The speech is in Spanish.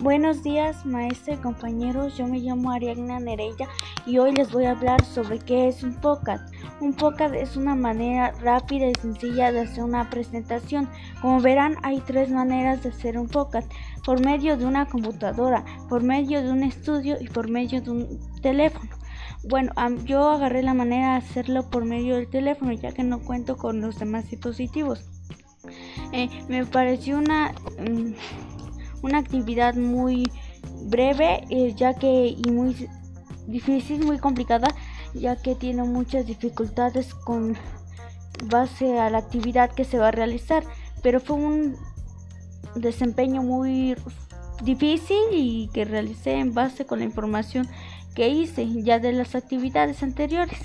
Buenos días, maestra y compañeros. Yo me llamo Ariadna Nereida y hoy les voy a hablar sobre qué es un podcast. Un podcast es una manera rápida y sencilla de hacer una presentación. Como verán, hay tres maneras de hacer un podcast: por medio de una computadora, por medio de un estudio y por medio de un teléfono. Bueno, yo agarré la manera de hacerlo por medio del teléfono, ya que no cuento con los demás dispositivos. Eh, me pareció una. Mm, una actividad muy breve eh, ya que y muy difícil, muy complicada, ya que tiene muchas dificultades con base a la actividad que se va a realizar, pero fue un desempeño muy difícil y que realicé en base con la información que hice ya de las actividades anteriores.